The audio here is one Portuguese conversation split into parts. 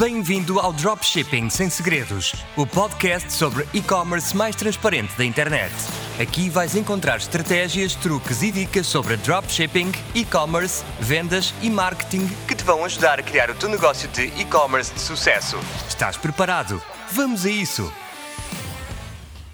Bem-vindo ao Dropshipping Sem Segredos, o podcast sobre e-commerce mais transparente da internet. Aqui vais encontrar estratégias, truques e dicas sobre dropshipping, e-commerce, vendas e marketing que te vão ajudar a criar o teu negócio de e-commerce de sucesso. Estás preparado? Vamos a isso!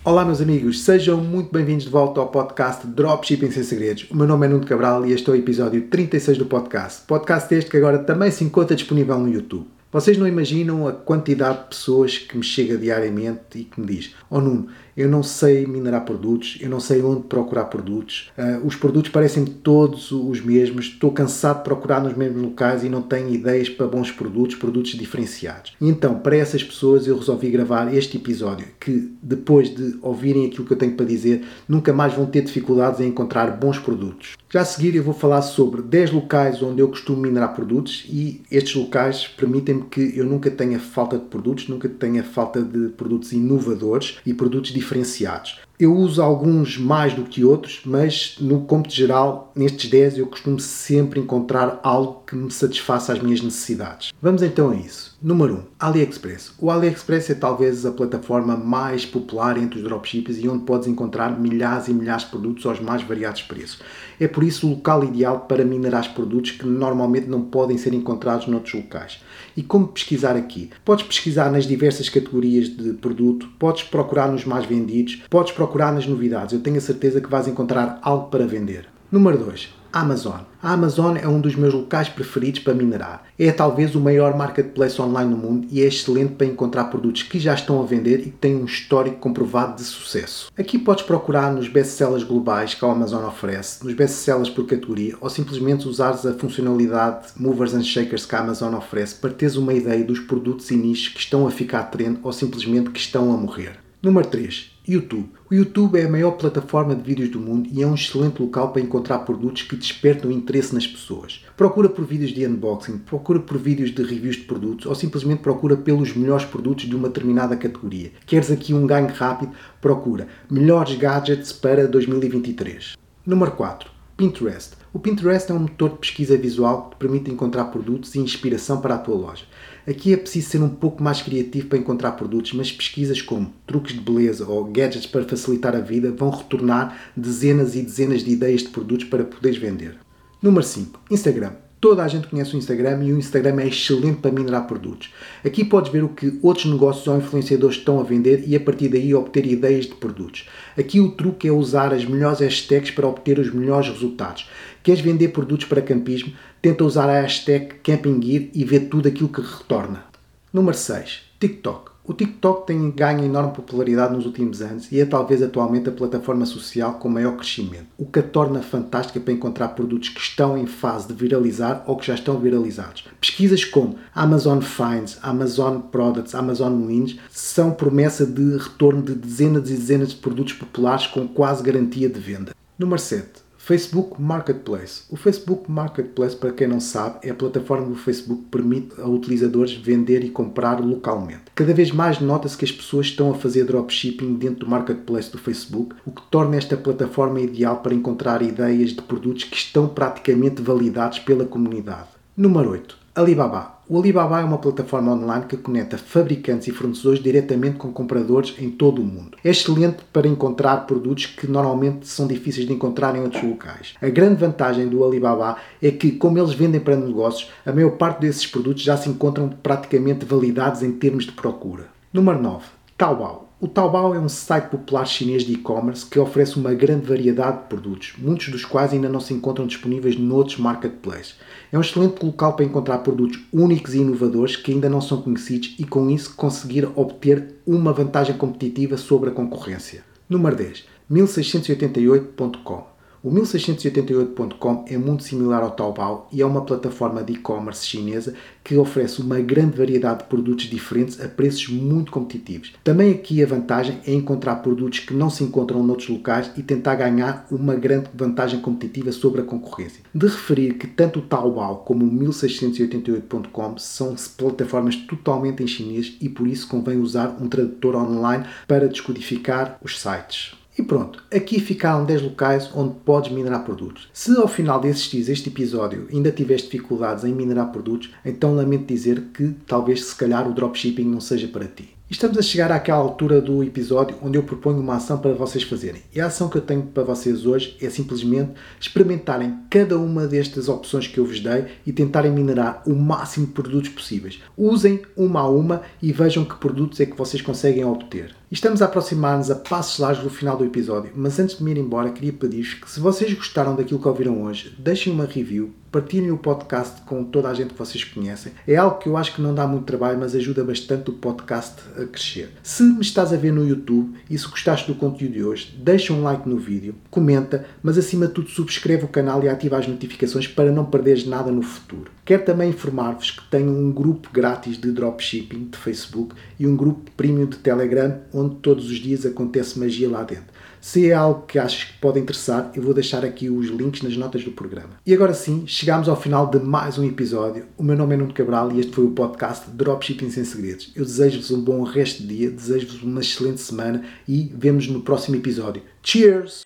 Olá, meus amigos, sejam muito bem-vindos de volta ao podcast Dropshipping Sem Segredos. O meu nome é Nuno Cabral e este é o episódio 36 do podcast. Podcast este que agora também se encontra disponível no YouTube. Vocês não imaginam a quantidade de pessoas que me chega diariamente e que me diz: Oh Nuno, eu não sei minerar produtos, eu não sei onde procurar produtos, uh, os produtos parecem todos os mesmos, estou cansado de procurar nos mesmos locais e não tenho ideias para bons produtos, produtos diferenciados. Então, para essas pessoas, eu resolvi gravar este episódio que, depois de ouvirem aquilo que eu tenho para dizer, nunca mais vão ter dificuldades em encontrar bons produtos. Já a seguir, eu vou falar sobre 10 locais onde eu costumo minerar produtos e estes locais permitem-me que eu nunca tenha falta de produtos, nunca tenha falta de produtos inovadores e produtos diferenciados diferenciados. Eu uso alguns mais do que outros, mas no cômputo geral, nestes 10 eu costumo sempre encontrar algo que me satisfaça as minhas necessidades. Vamos então a isso. Número 1. AliExpress. O AliExpress é talvez a plataforma mais popular entre os dropshippers e onde podes encontrar milhares e milhares de produtos aos mais variados preços. É por isso o local ideal para minerar produtos que normalmente não podem ser encontrados noutros locais. E como pesquisar aqui? Podes pesquisar nas diversas categorias de produto, podes procurar nos mais vendidos, podes procurar nas novidades. Eu tenho a certeza que vais encontrar algo para vender. Número 2. Amazon. A Amazon é um dos meus locais preferidos para minerar. É talvez o maior marketplace online no mundo e é excelente para encontrar produtos que já estão a vender e que têm um histórico comprovado de sucesso. Aqui podes procurar nos best-sellers globais que a Amazon oferece, nos best-sellers por categoria ou simplesmente usares a funcionalidade Movers and Shakers que a Amazon oferece para teres uma ideia dos produtos e nichos que estão a ficar trend ou simplesmente que estão a morrer. Número 3. YouTube. O YouTube é a maior plataforma de vídeos do mundo e é um excelente local para encontrar produtos que despertam interesse nas pessoas. Procura por vídeos de unboxing, procura por vídeos de reviews de produtos ou simplesmente procura pelos melhores produtos de uma determinada categoria. Queres aqui um ganho rápido? Procura melhores gadgets para 2023. Número 4. Pinterest. O Pinterest é um motor de pesquisa visual que te permite encontrar produtos e inspiração para a tua loja. Aqui é preciso ser um pouco mais criativo para encontrar produtos, mas pesquisas como truques de beleza ou gadgets para facilitar a vida vão retornar dezenas e dezenas de ideias de produtos para poderes vender. Número 5. Instagram. Toda a gente conhece o Instagram e o Instagram é excelente para minerar produtos. Aqui podes ver o que outros negócios ou influenciadores estão a vender e a partir daí obter ideias de produtos. Aqui o truque é usar as melhores hashtags para obter os melhores resultados. Queres vender produtos para campismo? Tenta usar a hashtag Camping Gear e vê tudo aquilo que retorna. Número 6. TikTok. O TikTok tem ganho enorme popularidade nos últimos anos e é talvez atualmente a plataforma social com maior crescimento, o que a torna fantástica para encontrar produtos que estão em fase de viralizar ou que já estão viralizados. Pesquisas como Amazon Finds, Amazon Products, Amazon Wins são promessa de retorno de dezenas e dezenas de produtos populares com quase garantia de venda. Número 7. Facebook Marketplace. O Facebook Marketplace, para quem não sabe, é a plataforma do Facebook que permite a utilizadores vender e comprar localmente. Cada vez mais nota-se que as pessoas estão a fazer dropshipping dentro do Marketplace do Facebook, o que torna esta plataforma ideal para encontrar ideias de produtos que estão praticamente validados pela comunidade. Número 8. Alibaba. O Alibaba é uma plataforma online que conecta fabricantes e fornecedores diretamente com compradores em todo o mundo. É excelente para encontrar produtos que normalmente são difíceis de encontrar em outros locais. A grande vantagem do Alibaba é que, como eles vendem para negócios, a maior parte desses produtos já se encontram praticamente validados em termos de procura. Número 9. Taobao. O Taobao é um site popular chinês de e-commerce que oferece uma grande variedade de produtos, muitos dos quais ainda não se encontram disponíveis noutros marketplaces. É um excelente local para encontrar produtos únicos e inovadores que ainda não são conhecidos e com isso conseguir obter uma vantagem competitiva sobre a concorrência. Número 10. 1688.com o 1688.com é muito similar ao Taobao e é uma plataforma de e-commerce chinesa que oferece uma grande variedade de produtos diferentes a preços muito competitivos. Também aqui a vantagem é encontrar produtos que não se encontram noutros locais e tentar ganhar uma grande vantagem competitiva sobre a concorrência. De referir que tanto o Taobao como o 1688.com são plataformas totalmente em chinês e por isso convém usar um tradutor online para descodificar os sites. E pronto, aqui ficaram 10 locais onde podes minerar produtos. Se ao final de assistir este episódio ainda tiveres dificuldades em minerar produtos, então lamento dizer que talvez se calhar o dropshipping não seja para ti. Estamos a chegar àquela altura do episódio onde eu proponho uma ação para vocês fazerem. E a ação que eu tenho para vocês hoje é simplesmente experimentarem cada uma destas opções que eu vos dei e tentarem minerar o máximo de produtos possíveis. Usem uma a uma e vejam que produtos é que vocês conseguem obter. Estamos a aproximar-nos a passos largos do final do episódio, mas antes de me ir embora, queria pedir-vos que se vocês gostaram daquilo que ouviram hoje, deixem uma review, partilhem o podcast com toda a gente que vocês conhecem. É algo que eu acho que não dá muito trabalho, mas ajuda bastante o podcast a crescer. Se me estás a ver no YouTube e se gostaste do conteúdo de hoje, deixa um like no vídeo, comenta, mas acima de tudo subscreve o canal e ativa as notificações para não perderes nada no futuro. Quero também informar-vos que tenho um grupo grátis de dropshipping de Facebook e um grupo premium de Telegram onde todos os dias acontece magia lá dentro. Se é algo que achas que pode interessar, eu vou deixar aqui os links nas notas do programa. E agora sim, chegamos ao final de mais um episódio. O meu nome é Nuno Cabral e este foi o podcast Dropshipping Sem Segredos. Eu desejo-vos um bom resto de dia, desejo-vos uma excelente semana e vemos no próximo episódio. Cheers!